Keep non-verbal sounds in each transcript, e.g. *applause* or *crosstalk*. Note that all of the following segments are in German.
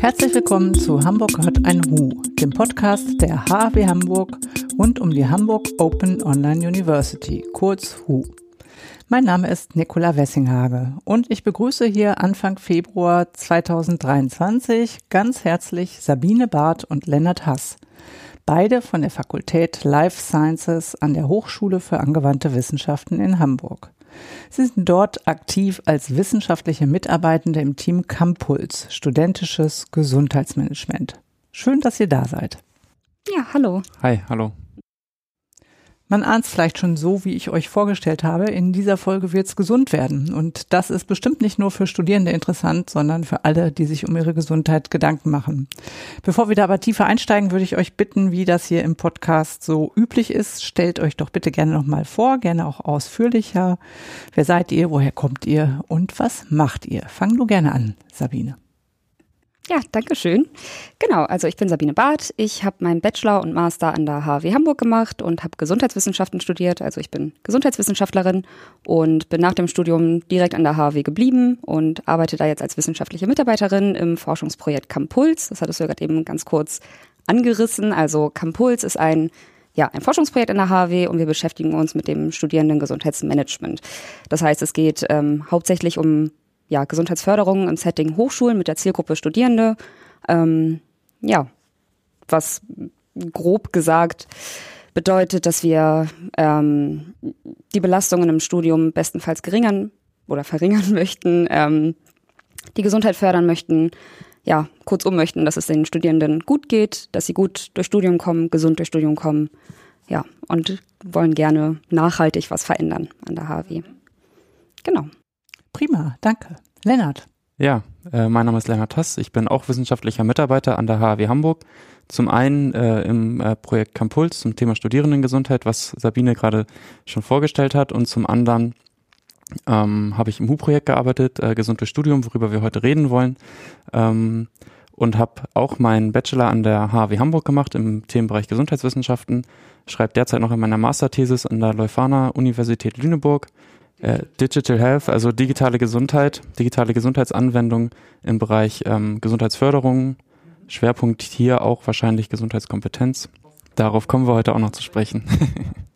Herzlich willkommen zu Hamburg hört ein Hu, dem Podcast der HAW Hamburg rund um die Hamburg Open Online University, kurz HU. Mein Name ist Nicola Wessinghage und ich begrüße hier Anfang Februar 2023 ganz herzlich Sabine Barth und Lennart Hass, beide von der Fakultät Life Sciences an der Hochschule für angewandte Wissenschaften in Hamburg. Sie sind dort aktiv als wissenschaftliche Mitarbeitende im Team Campuls, studentisches Gesundheitsmanagement. Schön, dass ihr da seid. Ja, hallo. Hi, hallo. Man ahnt es vielleicht schon so, wie ich euch vorgestellt habe. In dieser Folge wird es gesund werden. Und das ist bestimmt nicht nur für Studierende interessant, sondern für alle, die sich um ihre Gesundheit Gedanken machen. Bevor wir da aber tiefer einsteigen, würde ich euch bitten, wie das hier im Podcast so üblich ist, stellt euch doch bitte gerne nochmal vor, gerne auch ausführlicher. Wer seid ihr? Woher kommt ihr? Und was macht ihr? Fang du gerne an, Sabine. Ja, danke schön. Genau, also ich bin Sabine Barth. Ich habe meinen Bachelor und Master an der HW Hamburg gemacht und habe Gesundheitswissenschaften studiert. Also ich bin Gesundheitswissenschaftlerin und bin nach dem Studium direkt an der HW geblieben und arbeite da jetzt als wissenschaftliche Mitarbeiterin im Forschungsprojekt Campuls. Das hattest du ja gerade eben ganz kurz angerissen. Also Campuls ist ein ja, ein Forschungsprojekt in der HW und wir beschäftigen uns mit dem Studierendengesundheitsmanagement. Das heißt, es geht ähm, hauptsächlich um ja, Gesundheitsförderung im Setting Hochschulen mit der Zielgruppe Studierende. Ähm, ja, was grob gesagt bedeutet, dass wir ähm, die Belastungen im Studium bestenfalls geringern oder verringern *laughs* möchten, ähm, die Gesundheit fördern möchten, ja, kurzum möchten, dass es den Studierenden gut geht, dass sie gut durch Studium kommen, gesund durch Studium kommen, ja, und wollen gerne nachhaltig was verändern an der HW. Genau. Prima, danke. Lennart. Ja, äh, mein Name ist Lennart Hass. Ich bin auch wissenschaftlicher Mitarbeiter an der HAW Hamburg. Zum einen äh, im äh, Projekt Campuls zum Thema Studierendengesundheit, was Sabine gerade schon vorgestellt hat, und zum anderen ähm, habe ich im HU-Projekt gearbeitet, äh, Gesund durch Studium, worüber wir heute reden wollen. Ähm, und habe auch meinen Bachelor an der HAW Hamburg gemacht im Themenbereich Gesundheitswissenschaften. Schreibe derzeit noch in meiner Masterthesis an der Leuphana Universität Lüneburg äh, Digital Health, also digitale Gesundheit, digitale Gesundheitsanwendung im Bereich ähm, Gesundheitsförderung. Schwerpunkt hier auch wahrscheinlich Gesundheitskompetenz. Darauf kommen wir heute auch noch zu sprechen. *laughs*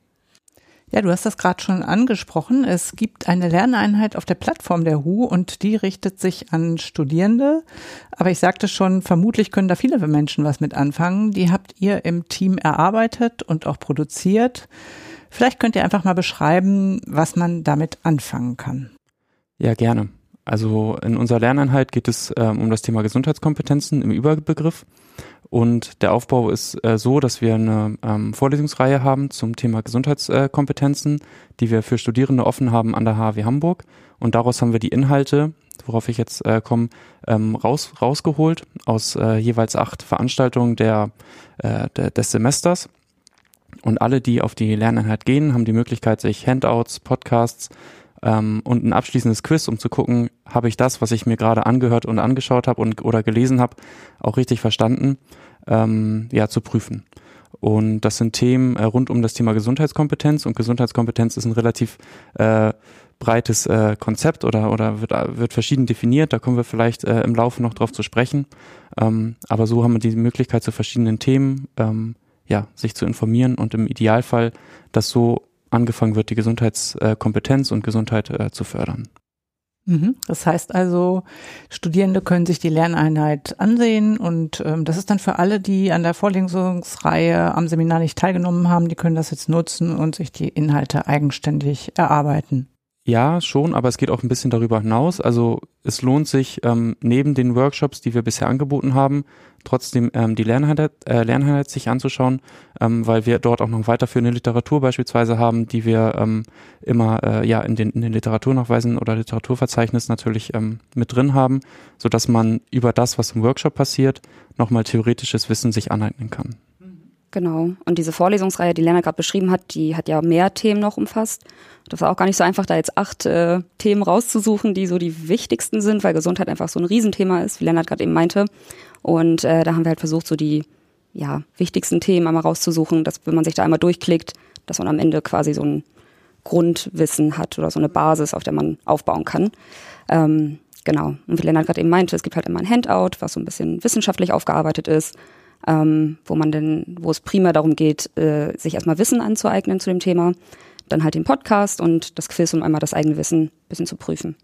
Ja, du hast das gerade schon angesprochen. Es gibt eine Lerneinheit auf der Plattform der HU und die richtet sich an Studierende. Aber ich sagte schon, vermutlich können da viele Menschen was mit anfangen. Die habt ihr im Team erarbeitet und auch produziert. Vielleicht könnt ihr einfach mal beschreiben, was man damit anfangen kann. Ja, gerne. Also in unserer Lerneinheit geht es ähm, um das Thema Gesundheitskompetenzen im Überbegriff. Und der Aufbau ist äh, so, dass wir eine ähm, Vorlesungsreihe haben zum Thema Gesundheitskompetenzen, die wir für Studierende offen haben an der HW Hamburg. Und daraus haben wir die Inhalte, worauf ich jetzt äh, komme, ähm, raus, rausgeholt aus äh, jeweils acht Veranstaltungen der, äh, der, des Semesters. Und alle, die auf die Lerneinheit gehen, haben die Möglichkeit, sich Handouts, Podcasts ähm, und ein abschließendes Quiz, um zu gucken, habe ich das, was ich mir gerade angehört und angeschaut habe oder gelesen habe, auch richtig verstanden, ähm, ja, zu prüfen. Und das sind Themen äh, rund um das Thema Gesundheitskompetenz und Gesundheitskompetenz ist ein relativ äh, breites äh, Konzept oder, oder wird, wird verschieden definiert. Da kommen wir vielleicht äh, im Laufe noch drauf zu sprechen. Ähm, aber so haben wir die Möglichkeit zu verschiedenen Themen ähm, ja, sich zu informieren und im Idealfall, dass so angefangen wird, die Gesundheitskompetenz und Gesundheit äh, zu fördern. Mhm. Das heißt also, Studierende können sich die Lerneinheit ansehen und ähm, das ist dann für alle, die an der Vorlesungsreihe am Seminar nicht teilgenommen haben, die können das jetzt nutzen und sich die Inhalte eigenständig erarbeiten. Ja, schon, aber es geht auch ein bisschen darüber hinaus. Also es lohnt sich, ähm, neben den Workshops, die wir bisher angeboten haben, trotzdem ähm, die Lerneinheit, äh, Lerneinheit sich anzuschauen, ähm, weil wir dort auch noch weiterführende Literatur beispielsweise haben, die wir ähm, immer äh, ja in den, in den Literaturnachweisen oder Literaturverzeichnis natürlich ähm, mit drin haben, so dass man über das, was im Workshop passiert, nochmal theoretisches Wissen sich aneignen kann. Genau. Und diese Vorlesungsreihe, die Lena gerade beschrieben hat, die hat ja mehr Themen noch umfasst. Das war auch gar nicht so einfach, da jetzt acht äh, Themen rauszusuchen, die so die wichtigsten sind, weil Gesundheit einfach so ein Riesenthema ist, wie Lennart gerade eben meinte. Und äh, da haben wir halt versucht, so die ja, wichtigsten Themen einmal rauszusuchen, dass wenn man sich da einmal durchklickt, dass man am Ende quasi so ein Grundwissen hat oder so eine Basis, auf der man aufbauen kann. Ähm, genau. Und wie Lennart gerade eben meinte, es gibt halt immer ein Handout, was so ein bisschen wissenschaftlich aufgearbeitet ist, ähm, wo man denn, wo es primär darum geht, äh, sich erstmal Wissen anzueignen zu dem Thema, dann halt den Podcast und das Quiz, um einmal das eigene Wissen ein bisschen zu prüfen.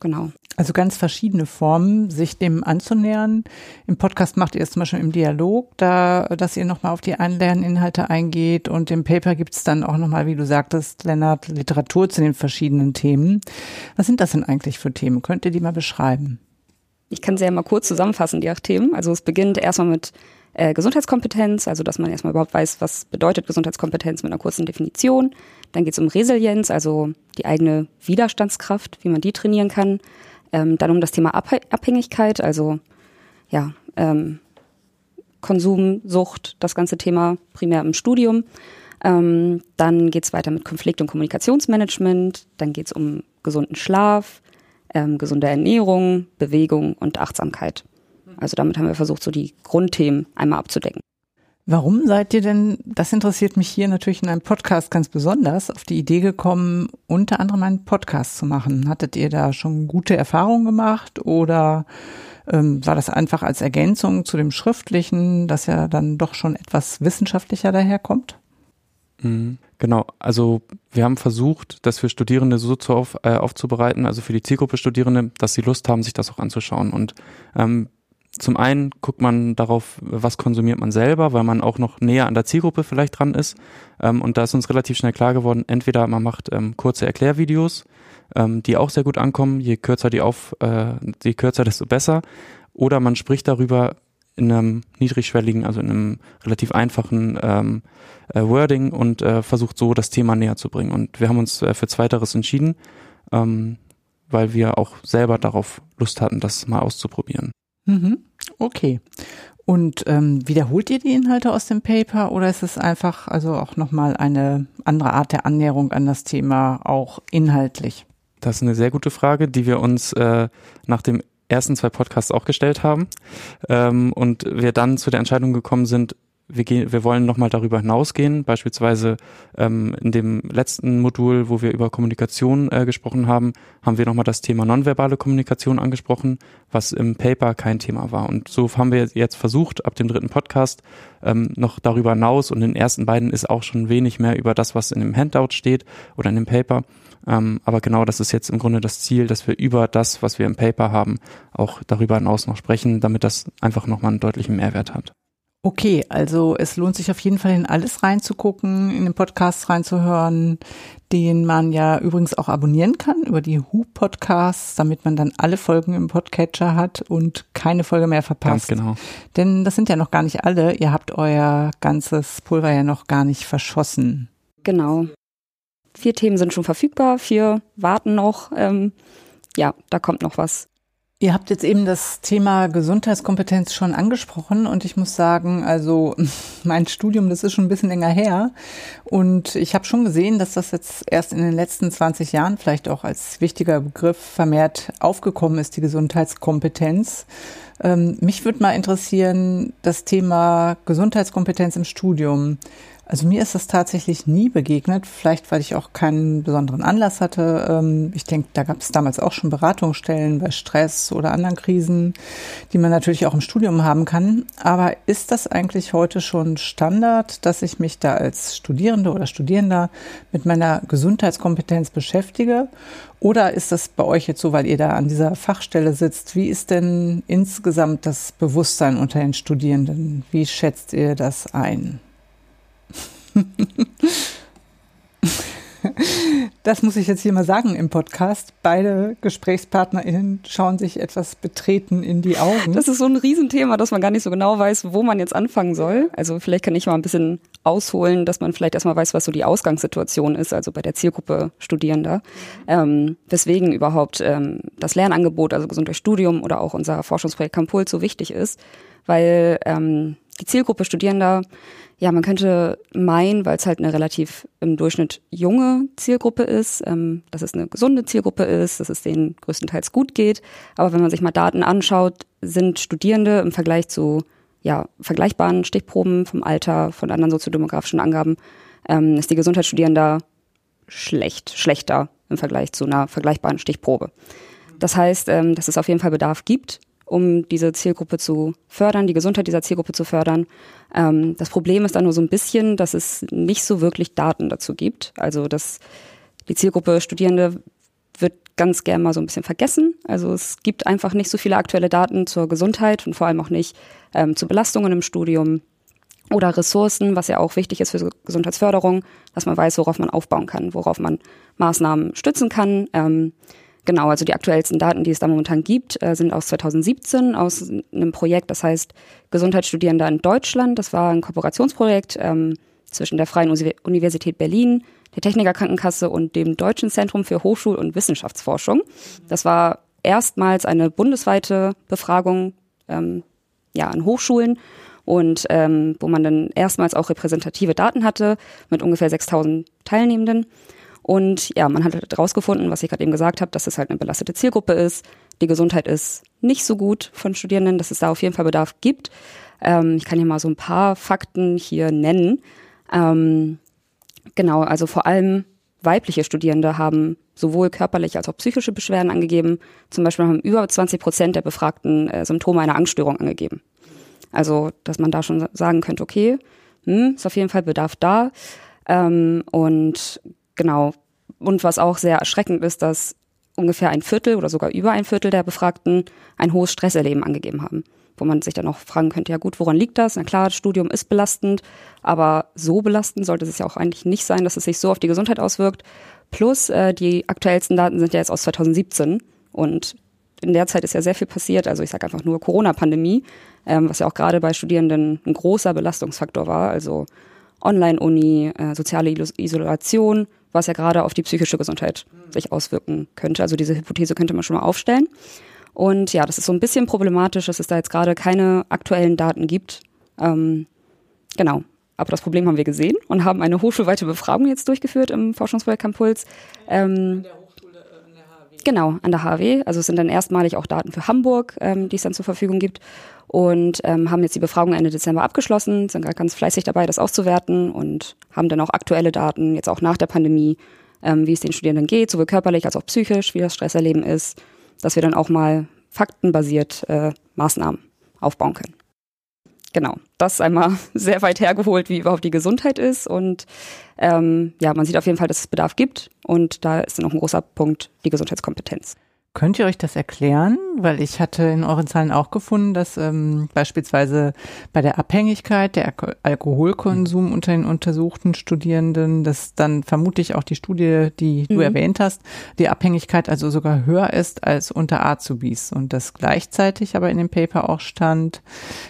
Genau. Also ganz verschiedene Formen, sich dem anzunähern. Im Podcast macht ihr es zum Beispiel im Dialog, da, dass ihr nochmal auf die Einlerninhalte eingeht und im Paper gibt es dann auch nochmal, wie du sagtest, Lennart, Literatur zu den verschiedenen Themen. Was sind das denn eigentlich für Themen? Könnt ihr die mal beschreiben? Ich kann sie ja mal kurz zusammenfassen, die acht Themen. Also es beginnt erstmal mit äh, Gesundheitskompetenz, also dass man erstmal überhaupt weiß, was bedeutet Gesundheitskompetenz mit einer kurzen Definition. Dann geht es um Resilienz, also die eigene Widerstandskraft, wie man die trainieren kann. Ähm, dann um das Thema Abh Abhängigkeit, also ja, ähm, Konsum, Sucht, das ganze Thema primär im Studium. Ähm, dann geht es weiter mit Konflikt- und Kommunikationsmanagement. Dann geht es um gesunden Schlaf, ähm, gesunde Ernährung, Bewegung und Achtsamkeit. Also damit haben wir versucht, so die Grundthemen einmal abzudecken. Warum seid ihr denn, das interessiert mich hier natürlich in einem Podcast ganz besonders, auf die Idee gekommen, unter anderem einen Podcast zu machen? Hattet ihr da schon gute Erfahrungen gemacht oder ähm, war das einfach als Ergänzung zu dem Schriftlichen, das ja dann doch schon etwas wissenschaftlicher daherkommt? Mhm. Genau, also wir haben versucht, das für Studierende so zu auf, äh, aufzubereiten, also für die Zielgruppe Studierende, dass sie Lust haben, sich das auch anzuschauen. Und ähm, zum einen guckt man darauf, was konsumiert man selber, weil man auch noch näher an der Zielgruppe vielleicht dran ist. Ähm, und da ist uns relativ schnell klar geworden, entweder man macht ähm, kurze Erklärvideos, ähm, die auch sehr gut ankommen, je kürzer die auf, äh, je kürzer, desto besser. Oder man spricht darüber in einem niedrigschwelligen, also in einem relativ einfachen ähm, äh, Wording und äh, versucht so das Thema näher zu bringen. Und wir haben uns äh, für Zweiteres entschieden, ähm, weil wir auch selber darauf Lust hatten, das mal auszuprobieren. Mhm. Okay. Und ähm, wiederholt ihr die Inhalte aus dem Paper oder ist es einfach also auch nochmal eine andere Art der Annäherung an das Thema, auch inhaltlich? Das ist eine sehr gute Frage, die wir uns äh, nach dem ersten zwei Podcasts auch gestellt haben ähm, und wir dann zu der Entscheidung gekommen sind, wir, gehen, wir wollen nochmal darüber hinausgehen, beispielsweise ähm, in dem letzten Modul, wo wir über Kommunikation äh, gesprochen haben, haben wir nochmal das Thema nonverbale Kommunikation angesprochen, was im Paper kein Thema war. Und so haben wir jetzt versucht, ab dem dritten Podcast ähm, noch darüber hinaus und in den ersten beiden ist auch schon wenig mehr über das, was in dem Handout steht oder in dem Paper. Ähm, aber genau das ist jetzt im Grunde das Ziel, dass wir über das, was wir im Paper haben, auch darüber hinaus noch sprechen, damit das einfach nochmal einen deutlichen Mehrwert hat. Okay, also es lohnt sich auf jeden Fall in alles reinzugucken, in den Podcast reinzuhören, den man ja übrigens auch abonnieren kann über die Who Podcasts, damit man dann alle Folgen im Podcatcher hat und keine Folge mehr verpasst. Ganz genau. Denn das sind ja noch gar nicht alle. Ihr habt euer ganzes Pulver ja noch gar nicht verschossen. Genau. Vier Themen sind schon verfügbar, vier warten noch. Ähm, ja, da kommt noch was. Ihr habt jetzt eben das Thema Gesundheitskompetenz schon angesprochen und ich muss sagen, also *laughs* mein Studium, das ist schon ein bisschen länger her und ich habe schon gesehen, dass das jetzt erst in den letzten 20 Jahren vielleicht auch als wichtiger Begriff vermehrt aufgekommen ist, die Gesundheitskompetenz. Ähm, mich würde mal interessieren, das Thema Gesundheitskompetenz im Studium. Also mir ist das tatsächlich nie begegnet, vielleicht weil ich auch keinen besonderen Anlass hatte. Ähm, ich denke, da gab es damals auch schon Beratungsstellen bei Stress oder anderen Krisen, die man natürlich auch im Studium haben kann. Aber ist das eigentlich heute schon Standard, dass ich mich da als Studierende oder Studierender mit meiner Gesundheitskompetenz beschäftige? Oder ist das bei euch jetzt so, weil ihr da an dieser Fachstelle sitzt? Wie ist denn insgesamt das Bewusstsein unter den Studierenden? Wie schätzt ihr das ein? *laughs* *laughs* Das muss ich jetzt hier mal sagen im Podcast. Beide GesprächspartnerInnen schauen sich etwas betreten in die Augen. Das ist so ein Riesenthema, dass man gar nicht so genau weiß, wo man jetzt anfangen soll. Also vielleicht kann ich mal ein bisschen ausholen, dass man vielleicht erstmal weiß, was so die Ausgangssituation ist, also bei der Zielgruppe Studierender. Ähm, weswegen überhaupt ähm, das Lernangebot, also gesund durch Studium oder auch unser Forschungsprojekt Campult so wichtig ist. Weil ähm, die Zielgruppe Studierender ja, man könnte meinen, weil es halt eine relativ im Durchschnitt junge Zielgruppe ist, ähm, dass es eine gesunde Zielgruppe ist, dass es denen größtenteils gut geht. Aber wenn man sich mal Daten anschaut, sind Studierende im Vergleich zu ja, vergleichbaren Stichproben vom Alter, von anderen soziodemografischen Angaben, ähm, ist die Gesundheit Studierender schlecht, schlechter im Vergleich zu einer vergleichbaren Stichprobe. Das heißt, ähm, dass es auf jeden Fall Bedarf gibt, um diese Zielgruppe zu fördern, die Gesundheit dieser Zielgruppe zu fördern. Ähm, das Problem ist dann nur so ein bisschen, dass es nicht so wirklich Daten dazu gibt. Also dass die Zielgruppe Studierende wird ganz gern mal so ein bisschen vergessen. Also es gibt einfach nicht so viele aktuelle Daten zur Gesundheit und vor allem auch nicht ähm, zu Belastungen im Studium oder Ressourcen, was ja auch wichtig ist für Gesundheitsförderung, dass man weiß, worauf man aufbauen kann, worauf man Maßnahmen stützen kann. Ähm, genau, also die aktuellsten Daten, die es da momentan gibt, äh, sind aus 2017 aus einem Projekt, das heißt Gesundheitsstudierende in Deutschland. Das war ein Kooperationsprojekt ähm, zwischen der Freien Universität Berlin, der Techniker Krankenkasse und dem Deutschen Zentrum für Hochschul- und Wissenschaftsforschung. Das war erstmals eine bundesweite Befragung ähm, ja, an Hochschulen und ähm, wo man dann erstmals auch repräsentative Daten hatte mit ungefähr 6000 Teilnehmenden. Und ja, man hat halt was ich gerade eben gesagt habe, dass es halt eine belastete Zielgruppe ist. Die Gesundheit ist nicht so gut von Studierenden, dass es da auf jeden Fall Bedarf gibt. Ähm, ich kann hier mal so ein paar Fakten hier nennen. Ähm, genau, also vor allem weibliche Studierende haben sowohl körperliche als auch psychische Beschwerden angegeben. Zum Beispiel haben über 20 Prozent der Befragten äh, Symptome einer Angststörung angegeben. Also, dass man da schon sagen könnte, okay, hm, ist auf jeden Fall Bedarf da. Ähm, und genau. Und was auch sehr erschreckend ist, dass ungefähr ein Viertel oder sogar über ein Viertel der Befragten ein hohes Stresserleben angegeben haben. Wo man sich dann auch fragen könnte, ja gut, woran liegt das? Na klar, das Studium ist belastend, aber so belastend sollte es ja auch eigentlich nicht sein, dass es sich so auf die Gesundheit auswirkt. Plus, äh, die aktuellsten Daten sind ja jetzt aus 2017 und in der Zeit ist ja sehr viel passiert. Also ich sage einfach nur Corona-Pandemie, ähm, was ja auch gerade bei Studierenden ein großer Belastungsfaktor war. Also Online-Uni, äh, soziale Isolation, was ja gerade auf die psychische Gesundheit sich auswirken könnte. Also diese Hypothese könnte man schon mal aufstellen. Und ja, das ist so ein bisschen problematisch, dass es da jetzt gerade keine aktuellen Daten gibt. Ähm, genau. Aber das Problem haben wir gesehen und haben eine hochschulweite Befragung jetzt durchgeführt im Forschungsprojekt Campuls. Ähm, Genau, an der HW. Also es sind dann erstmalig auch Daten für Hamburg, ähm, die es dann zur Verfügung gibt. Und ähm, haben jetzt die Befragung Ende Dezember abgeschlossen, sind gerade ganz fleißig dabei, das auszuwerten und haben dann auch aktuelle Daten, jetzt auch nach der Pandemie, ähm, wie es den Studierenden geht, sowohl körperlich als auch psychisch, wie das Stresserleben ist, dass wir dann auch mal faktenbasiert äh, Maßnahmen aufbauen können. Genau, das ist einmal *laughs* sehr weit hergeholt, wie überhaupt die Gesundheit ist. Und ähm, ja, man sieht auf jeden Fall, dass es Bedarf gibt. Und da ist noch ein großer Punkt die Gesundheitskompetenz. Könnt ihr euch das erklären? Weil ich hatte in euren Zahlen auch gefunden, dass ähm, beispielsweise bei der Abhängigkeit der Alko Alkoholkonsum unter den untersuchten Studierenden, dass dann vermutlich auch die Studie, die du mhm. erwähnt hast, die Abhängigkeit also sogar höher ist als unter Azubis und dass gleichzeitig aber in dem Paper auch stand,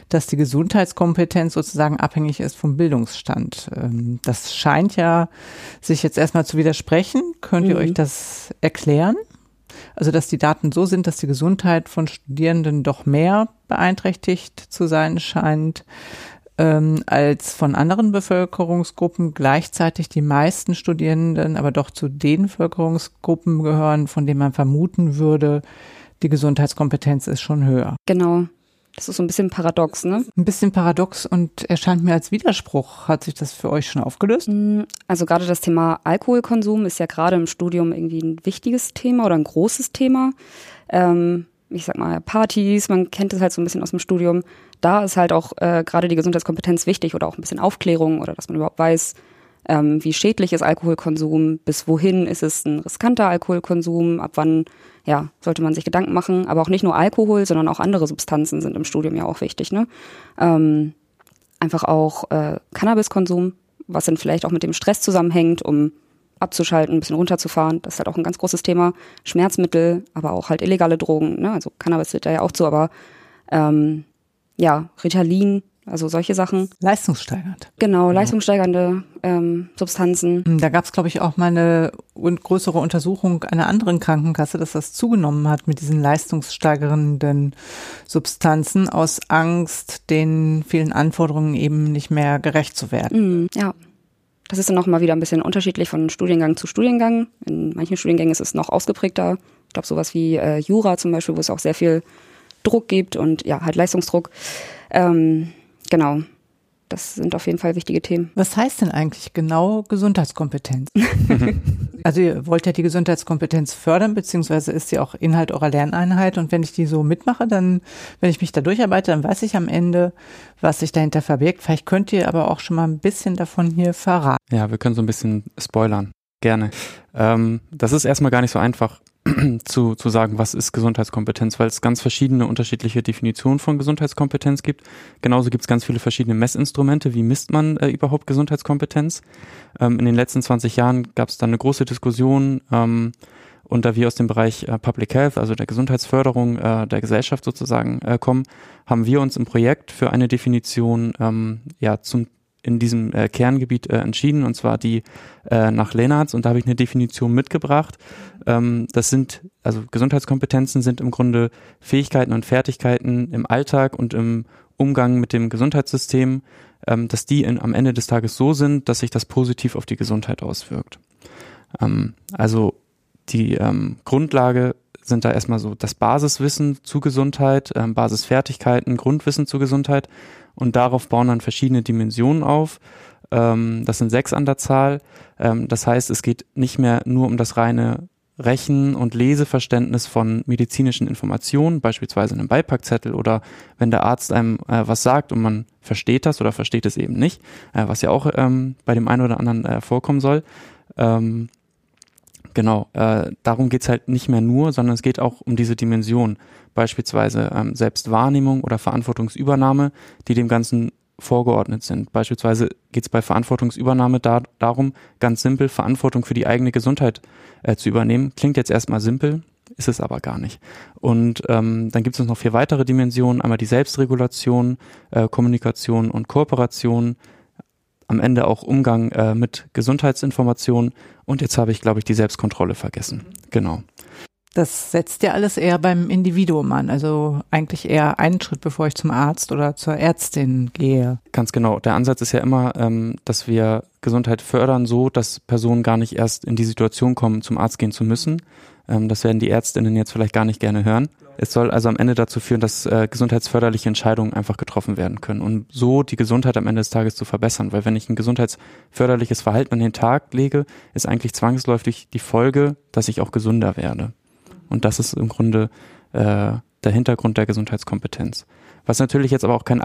dass die Gesundheitskompetenz sozusagen abhängig ist vom Bildungsstand. Ähm, das scheint ja sich jetzt erstmal zu widersprechen. Könnt ihr mhm. euch das erklären? Also dass die Daten so sind, dass die Gesundheit von Studierenden doch mehr beeinträchtigt zu sein scheint ähm, als von anderen Bevölkerungsgruppen. Gleichzeitig die meisten Studierenden aber doch zu den Bevölkerungsgruppen gehören, von denen man vermuten würde, die Gesundheitskompetenz ist schon höher. Genau. Das ist so ein bisschen paradox, ne? Ein bisschen paradox und erscheint mir als Widerspruch. Hat sich das für euch schon aufgelöst? Mm, also gerade das Thema Alkoholkonsum ist ja gerade im Studium irgendwie ein wichtiges Thema oder ein großes Thema. Ähm, ich sag mal Partys, man kennt es halt so ein bisschen aus dem Studium. Da ist halt auch äh, gerade die Gesundheitskompetenz wichtig oder auch ein bisschen Aufklärung oder dass man überhaupt weiß, ähm, wie schädlich ist Alkoholkonsum, bis wohin ist es ein riskanter Alkoholkonsum, ab wann ja, sollte man sich Gedanken machen. Aber auch nicht nur Alkohol, sondern auch andere Substanzen sind im Studium ja auch wichtig. Ne? Ähm, einfach auch äh, Cannabiskonsum, was dann vielleicht auch mit dem Stress zusammenhängt, um abzuschalten, ein bisschen runterzufahren. Das ist halt auch ein ganz großes Thema. Schmerzmittel, aber auch halt illegale Drogen. Ne? Also Cannabis wird da ja auch zu, aber ähm, ja, Ritalin, also solche Sachen. Leistungssteigernd. Genau, leistungssteigernde ähm, Substanzen. Hm, da gab es, glaube ich, auch mal eine größere Untersuchung einer anderen Krankenkasse, dass das zugenommen hat mit diesen leistungssteigernden Substanzen aus Angst, den vielen Anforderungen eben nicht mehr gerecht zu werden. Mhm, ja. Das ist dann noch mal wieder ein bisschen unterschiedlich von Studiengang zu Studiengang. In manchen Studiengängen ist es noch ausgeprägter. Ich glaube, sowas wie äh, Jura zum Beispiel, wo es auch sehr viel Druck gibt und ja, halt Leistungsdruck. Ähm, Genau. das sind auf jeden Fall wichtige Themen. Was heißt denn eigentlich genau Gesundheitskompetenz? *laughs* also ihr wollt ja die Gesundheitskompetenz fördern, beziehungsweise ist sie auch Inhalt eurer Lerneinheit. Und wenn ich die so mitmache, dann, wenn ich mich da durcharbeite, dann weiß ich am Ende, was sich dahinter verbirgt. Vielleicht könnt ihr aber auch schon mal ein bisschen davon hier verraten. Ja, wir können so ein bisschen spoilern. Gerne. Ähm, das ist erstmal gar nicht so einfach *clears throat* zu, zu sagen, was ist Gesundheitskompetenz, weil es ganz verschiedene unterschiedliche Definitionen von Gesundheitskompetenz gibt. Genauso gibt es ganz viele verschiedene Messinstrumente. Wie misst man äh, überhaupt Gesundheitskompetenz? Ähm, in den letzten 20 Jahren gab es dann eine große Diskussion. Ähm, und da wir aus dem Bereich äh, Public Health, also der Gesundheitsförderung äh, der Gesellschaft sozusagen äh, kommen, haben wir uns im Projekt für eine Definition ähm, ja zum in diesem äh, Kerngebiet äh, entschieden, und zwar die äh, nach Lennartz. Und da habe ich eine Definition mitgebracht. Ähm, das sind, also Gesundheitskompetenzen sind im Grunde Fähigkeiten und Fertigkeiten im Alltag und im Umgang mit dem Gesundheitssystem, ähm, dass die in, am Ende des Tages so sind, dass sich das positiv auf die Gesundheit auswirkt. Ähm, also die ähm, Grundlage sind da erstmal so das Basiswissen zu Gesundheit, ähm, Basisfertigkeiten, Grundwissen zu Gesundheit und darauf bauen dann verschiedene Dimensionen auf. Ähm, das sind sechs an der Zahl. Ähm, das heißt, es geht nicht mehr nur um das reine Rechen- und Leseverständnis von medizinischen Informationen, beispielsweise einem Beipackzettel oder wenn der Arzt einem äh, was sagt und man versteht das oder versteht es eben nicht, äh, was ja auch ähm, bei dem einen oder anderen äh, vorkommen soll. Ähm, genau, äh, darum geht's halt nicht mehr nur, sondern es geht auch um diese Dimension beispielsweise ähm, Selbstwahrnehmung oder Verantwortungsübernahme, die dem Ganzen vorgeordnet sind. Beispielsweise geht es bei Verantwortungsübernahme da, darum, ganz simpel Verantwortung für die eigene Gesundheit äh, zu übernehmen. Klingt jetzt erstmal simpel, ist es aber gar nicht. Und ähm, dann gibt es noch vier weitere Dimensionen. Einmal die Selbstregulation, äh, Kommunikation und Kooperation, am Ende auch Umgang äh, mit Gesundheitsinformationen und jetzt habe ich, glaube ich, die Selbstkontrolle vergessen. Genau. Das setzt ja alles eher beim Individuum an, also eigentlich eher einen Schritt, bevor ich zum Arzt oder zur Ärztin gehe. Ganz genau. Der Ansatz ist ja immer, ähm, dass wir Gesundheit fördern, so dass Personen gar nicht erst in die Situation kommen, zum Arzt gehen zu müssen. Ähm, das werden die Ärztinnen jetzt vielleicht gar nicht gerne hören. Es soll also am Ende dazu führen, dass äh, gesundheitsförderliche Entscheidungen einfach getroffen werden können und so die Gesundheit am Ende des Tages zu verbessern. Weil wenn ich ein gesundheitsförderliches Verhalten an den Tag lege, ist eigentlich zwangsläufig die Folge, dass ich auch gesünder werde. Und das ist im Grunde äh, der Hintergrund der Gesundheitskompetenz. Was natürlich jetzt aber auch kein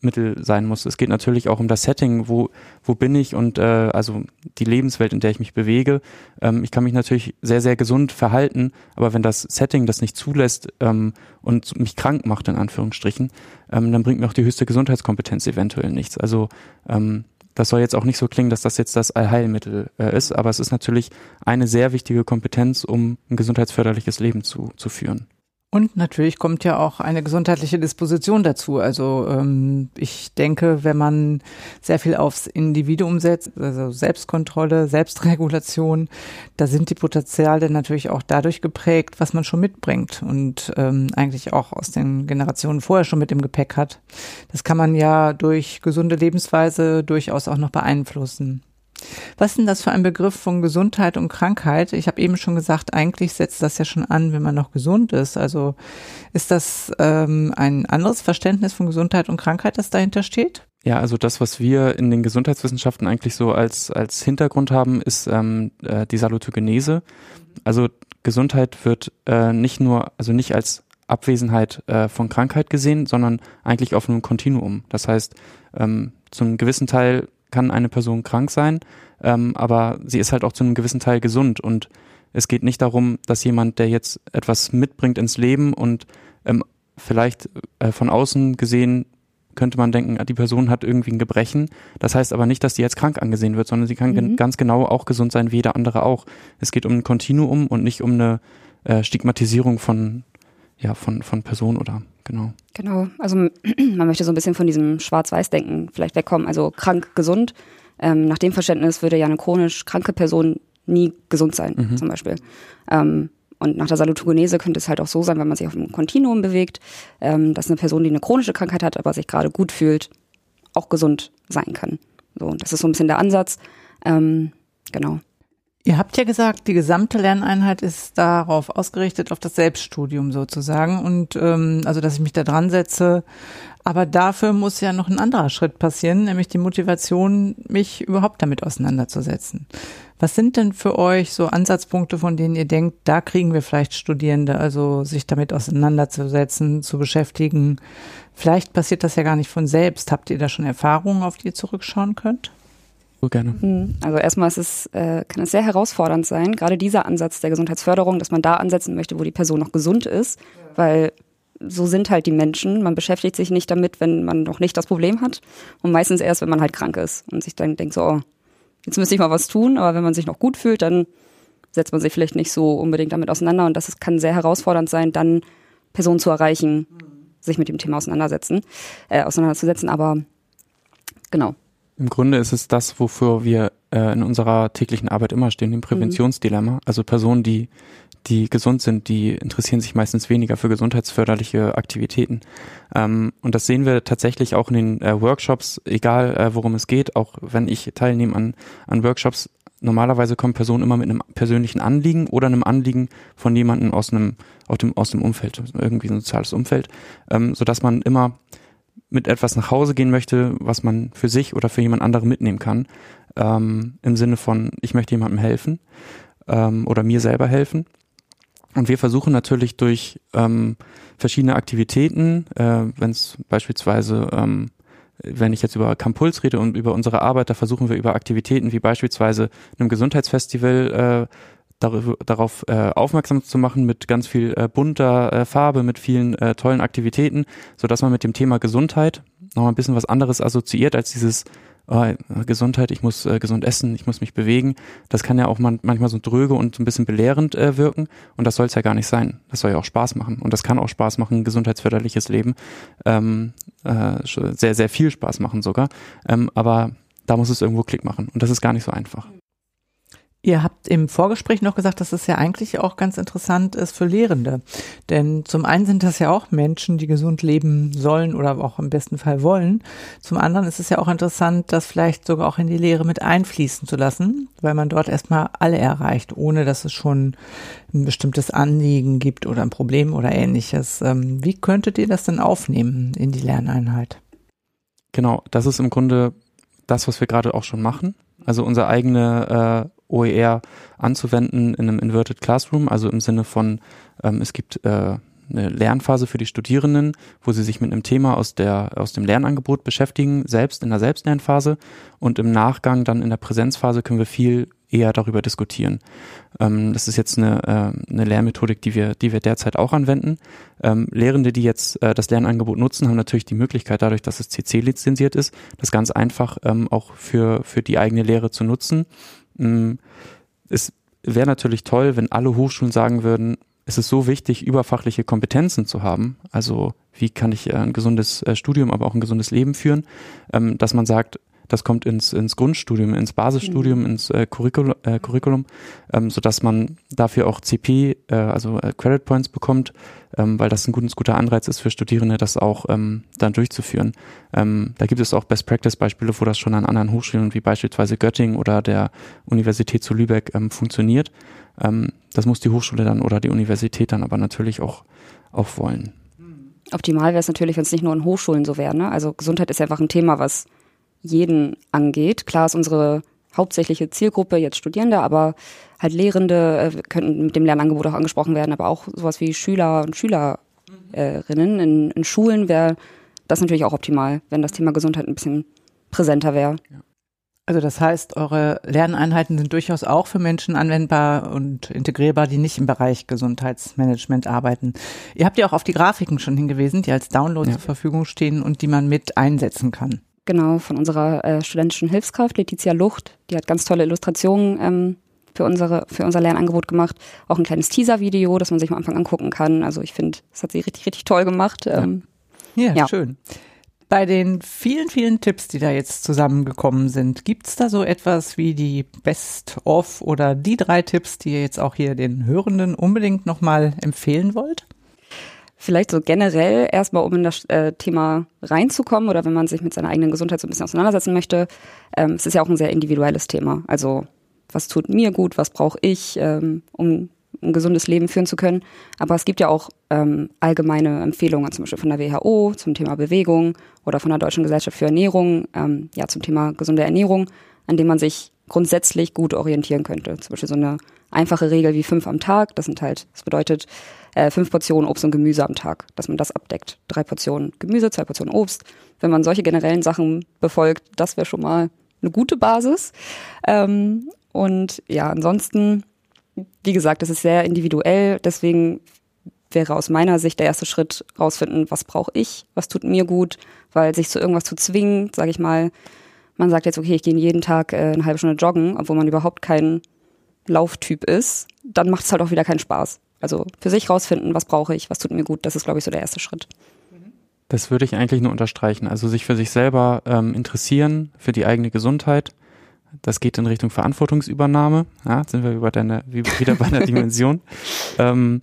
Allzweckmittel sein muss. Es geht natürlich auch um das Setting, wo, wo bin ich und äh, also die Lebenswelt, in der ich mich bewege. Ähm, ich kann mich natürlich sehr, sehr gesund verhalten, aber wenn das Setting das nicht zulässt ähm, und mich krank macht, in Anführungsstrichen, ähm, dann bringt mir auch die höchste Gesundheitskompetenz eventuell nichts. Also ähm, das soll jetzt auch nicht so klingen, dass das jetzt das Allheilmittel äh, ist, aber es ist natürlich eine sehr wichtige Kompetenz, um ein gesundheitsförderliches Leben zu, zu führen. Und natürlich kommt ja auch eine gesundheitliche Disposition dazu. Also ähm, ich denke, wenn man sehr viel aufs Individuum setzt, also Selbstkontrolle, Selbstregulation, da sind die Potenziale natürlich auch dadurch geprägt, was man schon mitbringt und ähm, eigentlich auch aus den Generationen vorher schon mit im Gepäck hat. Das kann man ja durch gesunde Lebensweise durchaus auch noch beeinflussen. Was ist denn das für ein Begriff von Gesundheit und Krankheit? Ich habe eben schon gesagt, eigentlich setzt das ja schon an, wenn man noch gesund ist. Also ist das ähm, ein anderes Verständnis von Gesundheit und Krankheit, das dahinter steht? Ja, also das, was wir in den Gesundheitswissenschaften eigentlich so als, als Hintergrund haben, ist ähm, äh, die Salutogenese. Also Gesundheit wird äh, nicht nur, also nicht als Abwesenheit äh, von Krankheit gesehen, sondern eigentlich auf einem Kontinuum. Das heißt, ähm, zum gewissen Teil kann eine Person krank sein, ähm, aber sie ist halt auch zu einem gewissen Teil gesund und es geht nicht darum, dass jemand, der jetzt etwas mitbringt ins Leben und ähm, vielleicht äh, von außen gesehen könnte man denken, die Person hat irgendwie ein Gebrechen. Das heißt aber nicht, dass die jetzt krank angesehen wird, sondern sie kann mhm. ganz genau auch gesund sein, wie jeder andere auch. Es geht um ein Kontinuum und nicht um eine äh, Stigmatisierung von, ja, von, von Person oder genau. Genau, also *clears throat* man möchte so ein bisschen von diesem Schwarz-Weiß-Denken vielleicht wegkommen. Also krank, gesund. Ähm, nach dem Verständnis würde ja eine chronisch kranke Person nie gesund sein, mhm. zum Beispiel. Ähm, und nach der Salutogenese könnte es halt auch so sein, wenn man sich auf einem Kontinuum bewegt, ähm, dass eine Person, die eine chronische Krankheit hat, aber sich gerade gut fühlt, auch gesund sein kann. So, das ist so ein bisschen der Ansatz. Ähm, genau. Ihr habt ja gesagt, die gesamte Lerneinheit ist darauf ausgerichtet, auf das Selbststudium sozusagen. Und ähm, also, dass ich mich da dran setze Aber dafür muss ja noch ein anderer Schritt passieren, nämlich die Motivation, mich überhaupt damit auseinanderzusetzen. Was sind denn für euch so Ansatzpunkte, von denen ihr denkt, da kriegen wir vielleicht Studierende, also sich damit auseinanderzusetzen, zu beschäftigen? Vielleicht passiert das ja gar nicht von selbst. Habt ihr da schon Erfahrungen, auf die ihr zurückschauen könnt? Gerne. Hm, also erstmal ist es, äh, kann es sehr herausfordernd sein, gerade dieser Ansatz der Gesundheitsförderung, dass man da ansetzen möchte, wo die Person noch gesund ist, weil so sind halt die Menschen. Man beschäftigt sich nicht damit, wenn man noch nicht das Problem hat und meistens erst, wenn man halt krank ist und sich dann denkt so, oh, jetzt müsste ich mal was tun, aber wenn man sich noch gut fühlt, dann setzt man sich vielleicht nicht so unbedingt damit auseinander und das ist, kann sehr herausfordernd sein, dann Personen zu erreichen, sich mit dem Thema auseinandersetzen, äh, auseinanderzusetzen, aber genau. Im Grunde ist es das, wofür wir äh, in unserer täglichen Arbeit immer stehen, dem Präventionsdilemma. Mhm. Also Personen, die die gesund sind, die interessieren sich meistens weniger für gesundheitsförderliche Aktivitäten. Ähm, und das sehen wir tatsächlich auch in den äh, Workshops, egal äh, worum es geht, auch wenn ich teilnehme an, an Workshops. Normalerweise kommen Personen immer mit einem persönlichen Anliegen oder einem Anliegen von jemandem aus einem, aus dem, aus dem Umfeld, irgendwie ein soziales Umfeld, ähm, so dass man immer mit etwas nach Hause gehen möchte, was man für sich oder für jemand anderen mitnehmen kann, ähm, im Sinne von, ich möchte jemandem helfen ähm, oder mir selber helfen. Und wir versuchen natürlich durch ähm, verschiedene Aktivitäten, äh, wenn es beispielsweise, ähm, wenn ich jetzt über Campuls rede und über unsere Arbeit, da versuchen wir über Aktivitäten wie beispielsweise einem Gesundheitsfestival äh, dar darauf äh, aufmerksam zu machen mit ganz viel äh, bunter äh, Farbe, mit vielen äh, tollen Aktivitäten, so dass man mit dem Thema Gesundheit noch ein bisschen was anderes assoziiert als dieses oh, Gesundheit, ich muss äh, gesund essen, ich muss mich bewegen. Das kann ja auch man, manchmal so dröge und ein bisschen belehrend äh, wirken. Und das soll es ja gar nicht sein. Das soll ja auch Spaß machen. Und das kann auch Spaß machen, gesundheitsförderliches Leben. Ähm, äh, sehr, sehr viel Spaß machen sogar. Ähm, aber da muss es irgendwo Klick machen. Und das ist gar nicht so einfach. Ihr habt im Vorgespräch noch gesagt, dass es ja eigentlich auch ganz interessant ist für Lehrende. Denn zum einen sind das ja auch Menschen, die gesund leben sollen oder auch im besten Fall wollen. Zum anderen ist es ja auch interessant, das vielleicht sogar auch in die Lehre mit einfließen zu lassen, weil man dort erstmal alle erreicht, ohne dass es schon ein bestimmtes Anliegen gibt oder ein Problem oder ähnliches. Ähm, wie könntet ihr das denn aufnehmen in die Lerneinheit? Genau, das ist im Grunde das, was wir gerade auch schon machen. Also unsere eigene äh, OER anzuwenden in einem Inverted Classroom, also im Sinne von, ähm, es gibt äh, eine Lernphase für die Studierenden, wo sie sich mit einem Thema aus der aus dem Lernangebot beschäftigen, selbst in der Selbstlernphase und im Nachgang dann in der Präsenzphase können wir viel eher darüber diskutieren. Ähm, das ist jetzt eine, äh, eine Lehrmethodik, die wir, die wir derzeit auch anwenden. Ähm, Lehrende, die jetzt äh, das Lernangebot nutzen, haben natürlich die Möglichkeit, dadurch, dass es CC lizenziert ist, das ganz einfach ähm, auch für, für die eigene Lehre zu nutzen. Mm, es wäre natürlich toll, wenn alle Hochschulen sagen würden, es ist so wichtig, überfachliche Kompetenzen zu haben. Also wie kann ich äh, ein gesundes äh, Studium, aber auch ein gesundes Leben führen, ähm, dass man sagt, das kommt ins, ins Grundstudium, ins Basisstudium, mhm. ins äh, Curriculum, äh, Curriculum ähm, sodass man dafür auch CP, also Credit Points bekommt, ähm, weil das ein gutes, guter Anreiz ist für Studierende, das auch ähm, dann durchzuführen. Ähm, da gibt es auch Best-Practice-Beispiele, wo das schon an anderen Hochschulen wie beispielsweise Göttingen oder der Universität zu Lübeck ähm, funktioniert. Ähm, das muss die Hochschule dann oder die Universität dann aber natürlich auch, auch wollen. Optimal wäre es natürlich, wenn es nicht nur in Hochschulen so wäre. Ne? Also Gesundheit ist einfach ein Thema, was jeden angeht. Klar ist unsere hauptsächliche Zielgruppe jetzt Studierende, aber halt Lehrende äh, könnten mit dem Lernangebot auch angesprochen werden, aber auch sowas wie Schüler und Schülerinnen in, in Schulen wäre das natürlich auch optimal, wenn das Thema Gesundheit ein bisschen präsenter wäre. Also das heißt, eure Lerneinheiten sind durchaus auch für Menschen anwendbar und integrierbar, die nicht im Bereich Gesundheitsmanagement arbeiten. Ihr habt ja auch auf die Grafiken schon hingewiesen, die als Download ja. zur Verfügung stehen und die man mit einsetzen kann genau, von unserer äh, studentischen Hilfskraft, Letizia Lucht. Die hat ganz tolle Illustrationen ähm, für, unsere, für unser Lernangebot gemacht. Auch ein kleines Teaser-Video, das man sich am Anfang angucken kann. Also ich finde, das hat sie richtig, richtig toll gemacht. Ähm, ja. ja, schön. Bei den vielen, vielen Tipps, die da jetzt zusammengekommen sind, gibt es da so etwas wie die Best-of oder die drei Tipps, die ihr jetzt auch hier den Hörenden unbedingt nochmal empfehlen wollt? Vielleicht so generell erstmal, um in das äh, Thema reinzukommen oder wenn man sich mit seiner eigenen Gesundheit so ein bisschen auseinandersetzen möchte, ähm, es ist ja auch ein sehr individuelles Thema. Also was tut mir gut, was brauche ich, ähm, um ein gesundes Leben führen zu können. Aber es gibt ja auch ähm, allgemeine Empfehlungen, zum Beispiel von der WHO zum Thema Bewegung oder von der Deutschen Gesellschaft für Ernährung, ähm, ja, zum Thema gesunde Ernährung, an dem man sich grundsätzlich gut orientieren könnte. Zum Beispiel so eine einfache Regel wie fünf am Tag. Das sind halt, das bedeutet äh, fünf Portionen Obst und Gemüse am Tag, dass man das abdeckt. Drei Portionen Gemüse, zwei Portionen Obst. Wenn man solche generellen Sachen befolgt, das wäre schon mal eine gute Basis. Ähm, und ja, ansonsten, wie gesagt, das ist sehr individuell. Deswegen wäre aus meiner Sicht der erste Schritt rausfinden, was brauche ich, was tut mir gut, weil sich zu irgendwas zu zwingen, sage ich mal, man sagt jetzt, okay, ich gehe jeden Tag äh, eine halbe Stunde joggen, obwohl man überhaupt kein Lauftyp ist, dann macht es halt auch wieder keinen Spaß. Also für sich rausfinden, was brauche ich, was tut mir gut, das ist, glaube ich, so der erste Schritt. Das würde ich eigentlich nur unterstreichen. Also sich für sich selber ähm, interessieren, für die eigene Gesundheit. Das geht in Richtung Verantwortungsübernahme. Ja, jetzt sind wir über deine, wieder bei der *laughs* Dimension. ähm,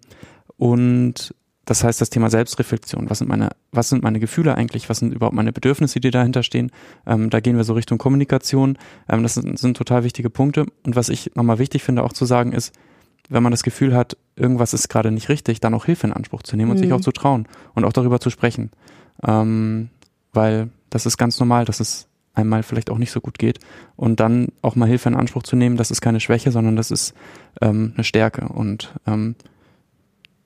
und das heißt, das Thema Selbstreflexion. Was sind meine, was sind meine Gefühle eigentlich? Was sind überhaupt meine Bedürfnisse, die dahinter stehen? Ähm, da gehen wir so Richtung Kommunikation. Ähm, das sind, sind total wichtige Punkte. Und was ich nochmal wichtig finde, auch zu sagen, ist, wenn man das Gefühl hat, irgendwas ist gerade nicht richtig, dann auch Hilfe in Anspruch zu nehmen und mhm. sich auch zu trauen und auch darüber zu sprechen. Ähm, weil das ist ganz normal, dass es einmal vielleicht auch nicht so gut geht. Und dann auch mal Hilfe in Anspruch zu nehmen, das ist keine Schwäche, sondern das ist ähm, eine Stärke. Und ähm,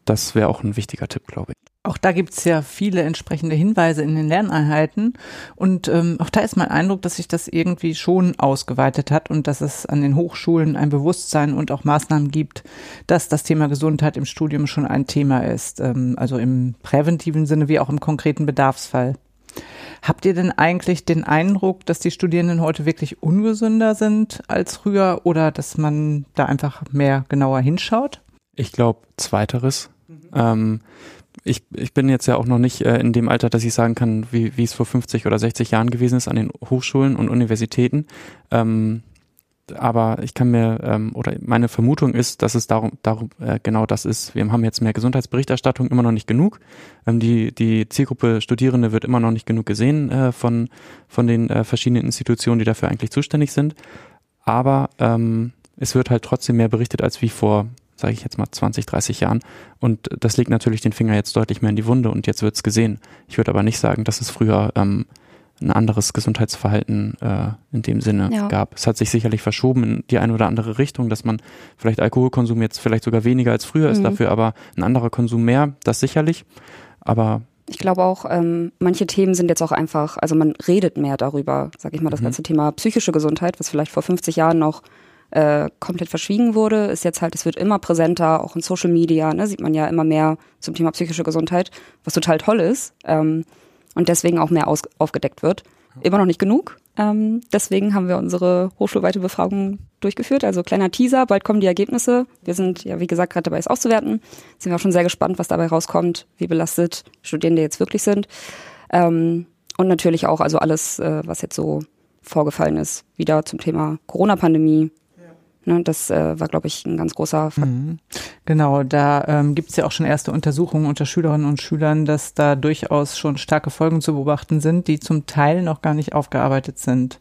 das wäre auch ein wichtiger Tipp, glaube ich. Auch da gibt's ja viele entsprechende Hinweise in den Lerneinheiten. Und ähm, auch da ist mein Eindruck, dass sich das irgendwie schon ausgeweitet hat und dass es an den Hochschulen ein Bewusstsein und auch Maßnahmen gibt, dass das Thema Gesundheit im Studium schon ein Thema ist. Ähm, also im präventiven Sinne wie auch im konkreten Bedarfsfall. Habt ihr denn eigentlich den Eindruck, dass die Studierenden heute wirklich ungesünder sind als früher oder dass man da einfach mehr genauer hinschaut? Ich glaube, zweiteres. Mhm. Ähm, ich, ich bin jetzt ja auch noch nicht äh, in dem Alter, dass ich sagen kann, wie, wie es vor 50 oder 60 Jahren gewesen ist an den Hochschulen und Universitäten. Ähm, aber ich kann mir, ähm, oder meine Vermutung ist, dass es darum, darum äh, genau das ist. Wir haben jetzt mehr Gesundheitsberichterstattung, immer noch nicht genug. Ähm, die, die Zielgruppe Studierende wird immer noch nicht genug gesehen äh, von, von den äh, verschiedenen Institutionen, die dafür eigentlich zuständig sind. Aber ähm, es wird halt trotzdem mehr berichtet als wie vor sage ich jetzt mal 20, 30 Jahren. Und das legt natürlich den Finger jetzt deutlich mehr in die Wunde und jetzt wird's gesehen. Ich würde aber nicht sagen, dass es früher ähm, ein anderes Gesundheitsverhalten äh, in dem Sinne ja. gab. Es hat sich sicherlich verschoben in die eine oder andere Richtung, dass man vielleicht Alkoholkonsum jetzt vielleicht sogar weniger als früher mhm. ist, dafür aber ein anderer Konsum mehr, das sicherlich. Aber ich glaube auch, ähm, manche Themen sind jetzt auch einfach, also man redet mehr darüber, sag ich mal, das mhm. ganze Thema psychische Gesundheit, was vielleicht vor 50 Jahren noch äh, komplett verschwiegen wurde, ist jetzt halt, es wird immer präsenter, auch in Social Media, ne, sieht man ja immer mehr zum Thema psychische Gesundheit, was total toll ist ähm, und deswegen auch mehr aus, aufgedeckt wird. Immer noch nicht genug. Ähm, deswegen haben wir unsere hochschulweite Befragung durchgeführt. Also kleiner Teaser, bald kommen die Ergebnisse. Wir sind ja, wie gesagt, gerade dabei, es auszuwerten. Sind wir auch schon sehr gespannt, was dabei rauskommt, wie belastet Studierende jetzt wirklich sind. Ähm, und natürlich auch also alles, äh, was jetzt so vorgefallen ist, wieder zum Thema Corona-Pandemie, Ne, das äh, war, glaube ich, ein ganz großer Fakt. Mhm. Genau, da ähm, gibt es ja auch schon erste Untersuchungen unter Schülerinnen und Schülern, dass da durchaus schon starke Folgen zu beobachten sind, die zum Teil noch gar nicht aufgearbeitet sind.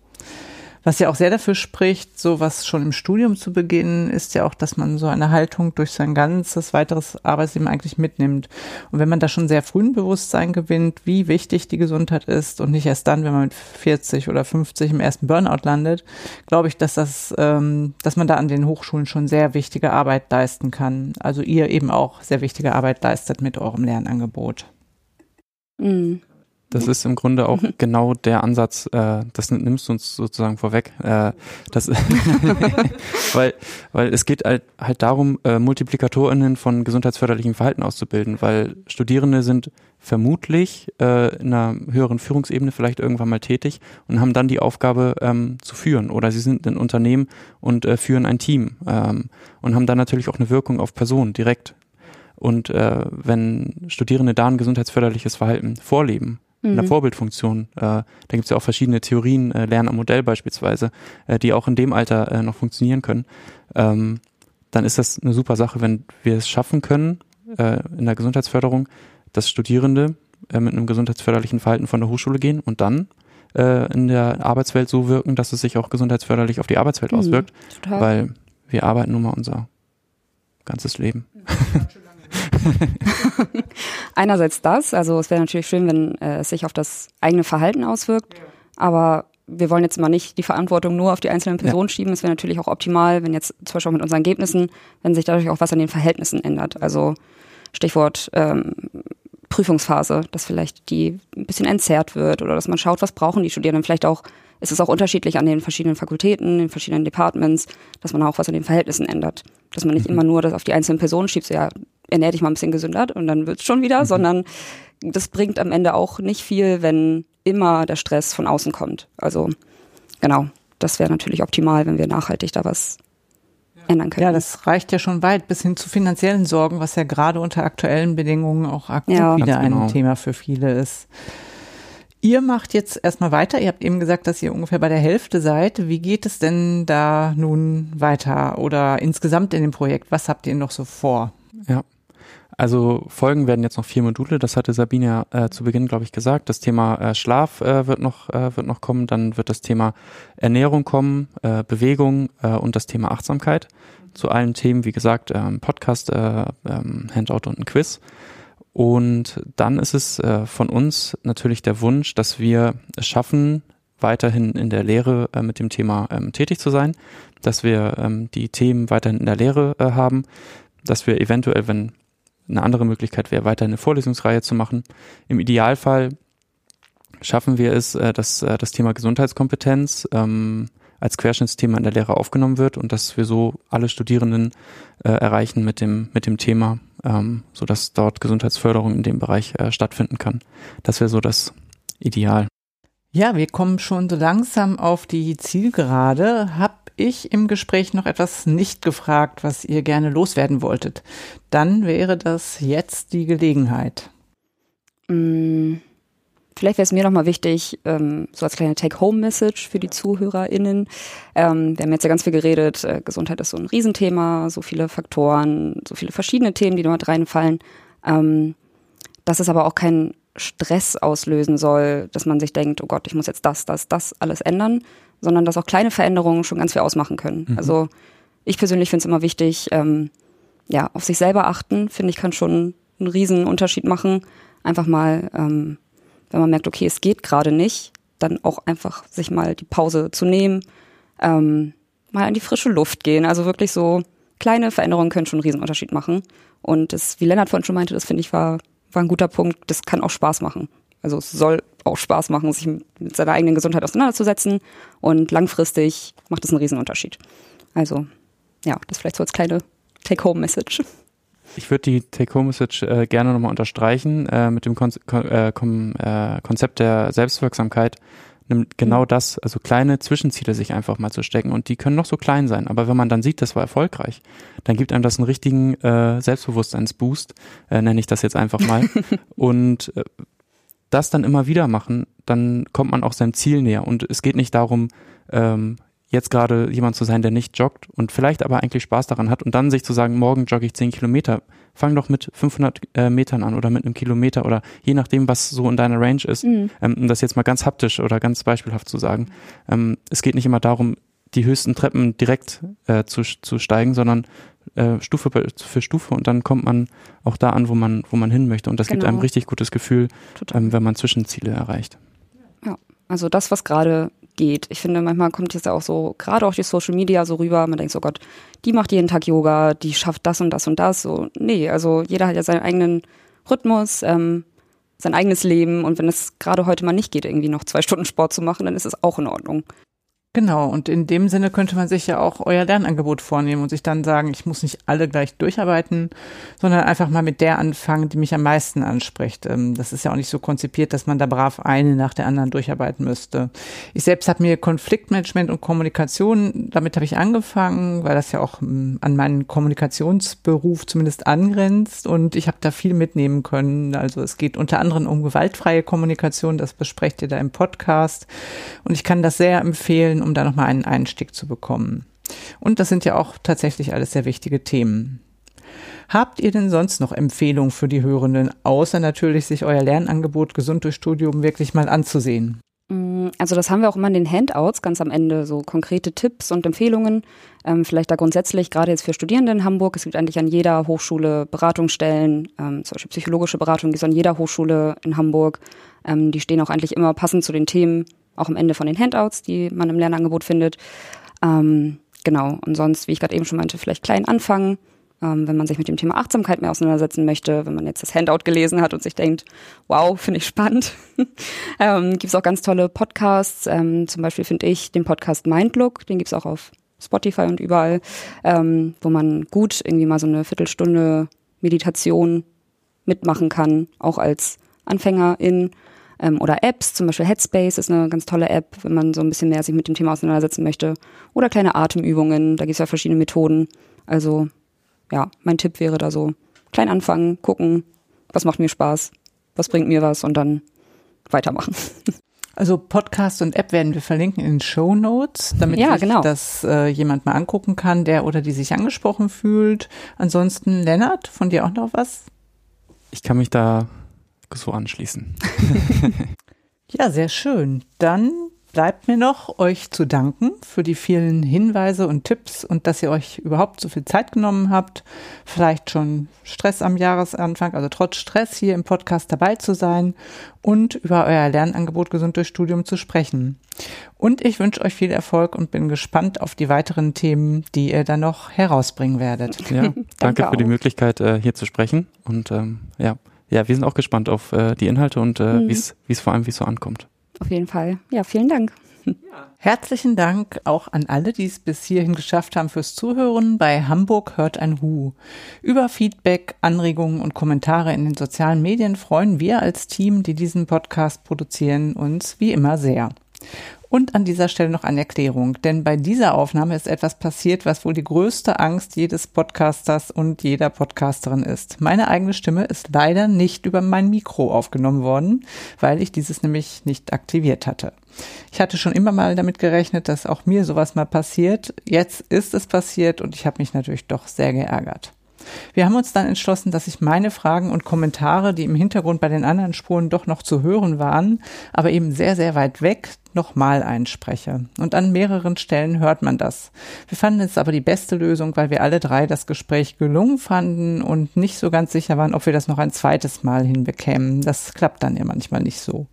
Was ja auch sehr dafür spricht, so was schon im Studium zu beginnen, ist ja auch, dass man so eine Haltung durch sein ganzes weiteres Arbeitsleben eigentlich mitnimmt. Und wenn man da schon sehr früh ein Bewusstsein gewinnt, wie wichtig die Gesundheit ist und nicht erst dann, wenn man mit 40 oder 50 im ersten Burnout landet, glaube ich, dass das, ähm, dass man da an den Hochschulen schon sehr wichtige Arbeit leisten kann. Also ihr eben auch sehr wichtige Arbeit leistet mit eurem Lernangebot. Mhm. Das ist im Grunde auch mhm. genau der Ansatz, äh, das nimmst du uns sozusagen vorweg. Äh, das, *laughs* weil, weil es geht halt, halt darum, äh, MultiplikatorInnen von gesundheitsförderlichem Verhalten auszubilden, weil Studierende sind vermutlich äh, in einer höheren Führungsebene vielleicht irgendwann mal tätig und haben dann die Aufgabe ähm, zu führen. Oder sie sind in Unternehmen und äh, führen ein Team ähm, und haben dann natürlich auch eine Wirkung auf Personen direkt. Und äh, wenn Studierende da ein gesundheitsförderliches Verhalten vorleben, in der mhm. Vorbildfunktion. Äh, da gibt es ja auch verschiedene Theorien, äh, Lernen am Modell beispielsweise, äh, die auch in dem Alter äh, noch funktionieren können. Ähm, dann ist das eine super Sache, wenn wir es schaffen können, äh, in der Gesundheitsförderung, dass Studierende äh, mit einem gesundheitsförderlichen Verhalten von der Hochschule gehen und dann äh, in der Arbeitswelt so wirken, dass es sich auch gesundheitsförderlich auf die Arbeitswelt mhm, auswirkt. Total. Weil wir arbeiten nun mal unser ganzes Leben. *laughs* *laughs* Einerseits das, also es wäre natürlich schön, wenn äh, es sich auf das eigene Verhalten auswirkt, aber wir wollen jetzt mal nicht die Verantwortung nur auf die einzelnen Personen ja. schieben. Es wäre natürlich auch optimal, wenn jetzt zum Beispiel auch mit unseren Ergebnissen, wenn sich dadurch auch was an den Verhältnissen ändert. Also Stichwort ähm, Prüfungsphase, dass vielleicht die ein bisschen entzerrt wird oder dass man schaut, was brauchen die Studierenden. Vielleicht auch, ist es auch unterschiedlich an den verschiedenen Fakultäten, den verschiedenen Departments, dass man auch was an den Verhältnissen ändert. Dass man nicht mhm. immer nur das auf die einzelnen Personen schiebt, so ja, ernähr dich mal ein bisschen gesünder und dann wird's schon wieder, mhm. sondern das bringt am Ende auch nicht viel, wenn immer der Stress von außen kommt. Also genau, das wäre natürlich optimal, wenn wir nachhaltig da was ändern können. Ja, das reicht ja schon weit bis hin zu finanziellen Sorgen, was ja gerade unter aktuellen Bedingungen auch akut ja. wieder ein genau. Thema für viele ist. Ihr macht jetzt erstmal weiter. Ihr habt eben gesagt, dass ihr ungefähr bei der Hälfte seid. Wie geht es denn da nun weiter oder insgesamt in dem Projekt? Was habt ihr noch so vor? Ja. Also Folgen werden jetzt noch vier Module, das hatte Sabine äh, zu Beginn, glaube ich, gesagt. Das Thema äh, Schlaf äh, wird, noch, äh, wird noch kommen, dann wird das Thema Ernährung kommen, äh, Bewegung äh, und das Thema Achtsamkeit. Zu allen Themen, wie gesagt, äh, Podcast, äh, ähm, Handout und ein Quiz. Und dann ist es von uns natürlich der Wunsch, dass wir es schaffen, weiterhin in der Lehre äh, mit dem Thema ähm, tätig zu sein, dass wir ähm, die Themen weiterhin in der Lehre äh, haben, dass wir eventuell, wenn eine andere Möglichkeit wäre, weiter eine Vorlesungsreihe zu machen. Im Idealfall schaffen wir es, äh, dass äh, das Thema Gesundheitskompetenz ähm, als Querschnittsthema in der Lehre aufgenommen wird und dass wir so alle Studierenden äh, erreichen mit dem, mit dem Thema, ähm, so dass dort Gesundheitsförderung in dem Bereich äh, stattfinden kann. Das wäre so das Ideal. Ja, wir kommen schon so langsam auf die Zielgerade. Hab ich im Gespräch noch etwas nicht gefragt, was ihr gerne loswerden wolltet, dann wäre das jetzt die Gelegenheit. Mm, vielleicht wäre es mir nochmal wichtig, ähm, so als kleine Take-Home-Message für die ZuhörerInnen. Ähm, wir haben jetzt ja ganz viel geredet, äh, Gesundheit ist so ein Riesenthema, so viele Faktoren, so viele verschiedene Themen, die dort reinfallen. Ähm, dass es aber auch keinen Stress auslösen soll, dass man sich denkt, oh Gott, ich muss jetzt das, das, das alles ändern, sondern dass auch kleine Veränderungen schon ganz viel ausmachen können. Mhm. Also ich persönlich finde es immer wichtig, ähm, ja, auf sich selber achten, finde ich, kann schon einen riesen Unterschied machen. Einfach mal, ähm, wenn man merkt, okay, es geht gerade nicht, dann auch einfach sich mal die Pause zu nehmen, ähm, mal in die frische Luft gehen. Also wirklich so kleine Veränderungen können schon einen riesen Unterschied machen. Und das, wie Lennart vorhin schon meinte, das finde ich war, war ein guter Punkt. Das kann auch Spaß machen. Also es soll auch Spaß machen, sich mit seiner eigenen Gesundheit auseinanderzusetzen. Und langfristig macht es einen Riesenunterschied. Also, ja, das vielleicht so als kleine Take-Home-Message. Ich würde die Take-Home-Message äh, gerne nochmal unterstreichen äh, mit dem Kon äh, Kon äh, Konzept der Selbstwirksamkeit. Nimmt genau mhm. das, also kleine Zwischenziele sich einfach mal zu stecken und die können noch so klein sein, aber wenn man dann sieht, das war erfolgreich, dann gibt einem das einen richtigen äh, Selbstbewusstseinsboost, äh, nenne ich das jetzt einfach mal. *laughs* und äh, das dann immer wieder machen, dann kommt man auch seinem Ziel näher. Und es geht nicht darum, ähm, jetzt gerade jemand zu sein, der nicht joggt und vielleicht aber eigentlich Spaß daran hat und dann sich zu sagen, morgen jogge ich 10 Kilometer. Fang doch mit 500 äh, Metern an oder mit einem Kilometer oder je nachdem, was so in deiner Range ist. Mhm. Ähm, um das jetzt mal ganz haptisch oder ganz beispielhaft zu sagen. Ähm, es geht nicht immer darum, die höchsten Treppen direkt äh, zu, zu steigen, sondern äh, Stufe für Stufe und dann kommt man auch da an, wo man, wo man hin möchte. Und das genau. gibt einem richtig gutes Gefühl, ähm, wenn man Zwischenziele erreicht. Ja, also das, was gerade geht. Ich finde, manchmal kommt ja auch so, gerade auch die Social Media so rüber, man denkt so, Gott, die macht jeden Tag Yoga, die schafft das und das und das. So, nee, also jeder hat ja seinen eigenen Rhythmus, ähm, sein eigenes Leben und wenn es gerade heute mal nicht geht, irgendwie noch zwei Stunden Sport zu machen, dann ist es auch in Ordnung. Genau, und in dem Sinne könnte man sich ja auch euer Lernangebot vornehmen und sich dann sagen, ich muss nicht alle gleich durcharbeiten, sondern einfach mal mit der anfangen, die mich am meisten anspricht. Ähm, das ist ja auch nicht so konzipiert, dass man da brav eine nach der anderen durcharbeiten müsste. Ich selbst habe mir Konfliktmanagement und Kommunikation, damit habe ich angefangen, weil das ja auch ähm, an meinen Kommunikationsberuf zumindest angrenzt und ich habe da viel mitnehmen können. Also es geht unter anderem um gewaltfreie Kommunikation, das besprecht ihr da im Podcast und ich kann das sehr empfehlen, um da nochmal einen Einstieg zu bekommen. Und das sind ja auch tatsächlich alles sehr wichtige Themen. Habt ihr denn sonst noch Empfehlungen für die Hörenden, außer natürlich sich euer Lernangebot Gesund durch Studium wirklich mal anzusehen? Mm, also das haben wir auch immer in den Handouts ganz am Ende, so konkrete Tipps und Empfehlungen. Ähm, vielleicht da grundsätzlich, gerade jetzt für Studierende in Hamburg, es gibt eigentlich an jeder Hochschule Beratungsstellen, ähm, zum Beispiel psychologische Beratung, die ist an jeder Hochschule in Hamburg. Ähm, die stehen auch eigentlich immer passend zu den Themen, auch am Ende von den Handouts, die man im Lernangebot findet. Ähm, genau, und sonst, wie ich gerade eben schon meinte, vielleicht klein anfangen, ähm, wenn man sich mit dem Thema Achtsamkeit mehr auseinandersetzen möchte, wenn man jetzt das Handout gelesen hat und sich denkt, wow, *laughs* finde ich spannend. *laughs* ähm, gibt es auch ganz tolle Podcasts. Ähm, zum Beispiel finde ich den Podcast Mindlook, den gibt es auch auf Spotify und überall, ähm, wo man gut irgendwie mal so eine Viertelstunde Meditation mitmachen kann, auch als Anfängerin ähm, oder Apps, zum Beispiel Headspace ist eine ganz tolle App, wenn man so ein bisschen mehr sich mit dem Thema auseinandersetzen möchte. Oder kleine Atemübungen, da gibt es ja verschiedene Methoden. Also ja, mein Tipp wäre da so, klein anfangen, gucken, was macht mir Spaß, was bringt mir was und dann weitermachen. *laughs* Also Podcast und App werden wir verlinken in Show Notes, damit ja, sich genau. das äh, jemand mal angucken kann, der oder die sich angesprochen fühlt. Ansonsten, Lennart, von dir auch noch was? Ich kann mich da so anschließen. *laughs* ja, sehr schön. Dann bleibt mir noch, euch zu danken für die vielen Hinweise und Tipps und dass ihr euch überhaupt so viel Zeit genommen habt. Vielleicht schon Stress am Jahresanfang, also trotz Stress hier im Podcast dabei zu sein und über euer Lernangebot Gesund durch Studium zu sprechen. Und ich wünsche euch viel Erfolg und bin gespannt auf die weiteren Themen, die ihr dann noch herausbringen werdet. Ja, *laughs* danke, danke für die Möglichkeit, äh, hier zu sprechen. Und ähm, ja, ja, wir sind auch gespannt auf äh, die Inhalte und äh, mhm. wie es vor allem wie es so ankommt. Auf jeden Fall. Ja, vielen Dank. Ja. Herzlichen Dank auch an alle, die es bis hierhin geschafft haben fürs Zuhören. Bei Hamburg hört ein Hu. Über Feedback, Anregungen und Kommentare in den sozialen Medien freuen wir als Team, die diesen Podcast produzieren, uns wie immer sehr. Und an dieser Stelle noch eine Erklärung, denn bei dieser Aufnahme ist etwas passiert, was wohl die größte Angst jedes Podcasters und jeder Podcasterin ist. Meine eigene Stimme ist leider nicht über mein Mikro aufgenommen worden, weil ich dieses nämlich nicht aktiviert hatte. Ich hatte schon immer mal damit gerechnet, dass auch mir sowas mal passiert. Jetzt ist es passiert und ich habe mich natürlich doch sehr geärgert. Wir haben uns dann entschlossen, dass ich meine Fragen und Kommentare, die im Hintergrund bei den anderen Spuren doch noch zu hören waren, aber eben sehr, sehr weit weg, nochmal einspreche. Und an mehreren Stellen hört man das. Wir fanden es aber die beste Lösung, weil wir alle drei das Gespräch gelungen fanden und nicht so ganz sicher waren, ob wir das noch ein zweites Mal hinbekämen. Das klappt dann ja manchmal nicht so.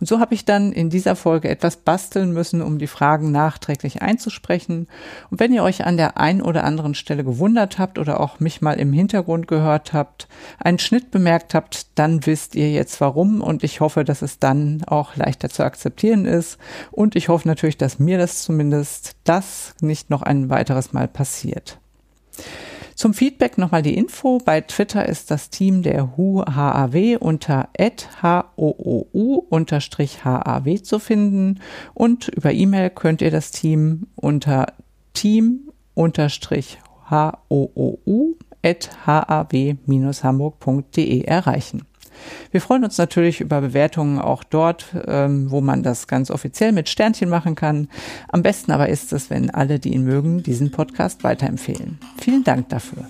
Und so habe ich dann in dieser Folge etwas basteln müssen, um die Fragen nachträglich einzusprechen. Und wenn ihr euch an der ein oder anderen Stelle gewundert habt oder auch mich mal im Hintergrund gehört habt, einen Schnitt bemerkt habt, dann wisst ihr jetzt warum und ich hoffe, dass es dann auch leichter zu akzeptieren ist ist. Und ich hoffe natürlich, dass mir das zumindest das nicht noch ein weiteres Mal passiert. Zum Feedback nochmal die Info. Bei Twitter ist das Team der HU HAW unter hoou-haw zu finden und über E-Mail könnt ihr das Team unter team-hoou-haw-hamburg.de erreichen. Wir freuen uns natürlich über Bewertungen auch dort, ähm, wo man das ganz offiziell mit Sternchen machen kann. Am besten aber ist es, wenn alle, die ihn mögen, diesen Podcast weiterempfehlen. Vielen Dank dafür.